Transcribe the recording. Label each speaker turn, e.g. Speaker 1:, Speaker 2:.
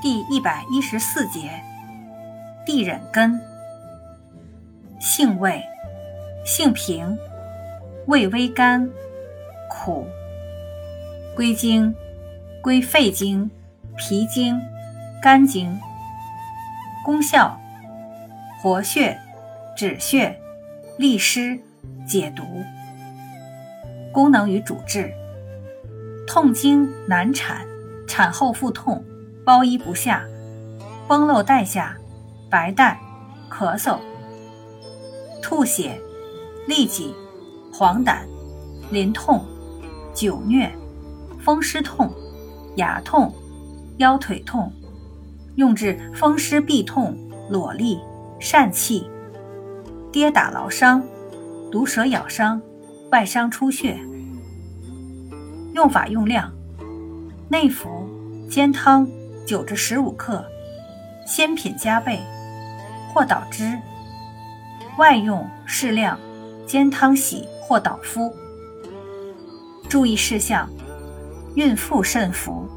Speaker 1: 第一百一十四节，地忍根，性味，性平，味微甘，苦，归经，归肺经、脾经、肝经。功效，活血、止血、利湿、解毒。功能与主治，痛经难产，产后腹痛。包衣不下，崩漏带下，白带，咳嗽，吐血，痢疾，黄疸，淋痛，久疟，风湿痛，牙痛，腰腿痛，用治风湿痹痛、裸痢、疝气、跌打劳伤、毒蛇咬伤、外伤出血。用法用量：内服，煎汤。九至十五克，鲜品加倍，或捣汁。外用适量，煎汤洗或捣敷。注意事项：孕妇慎服。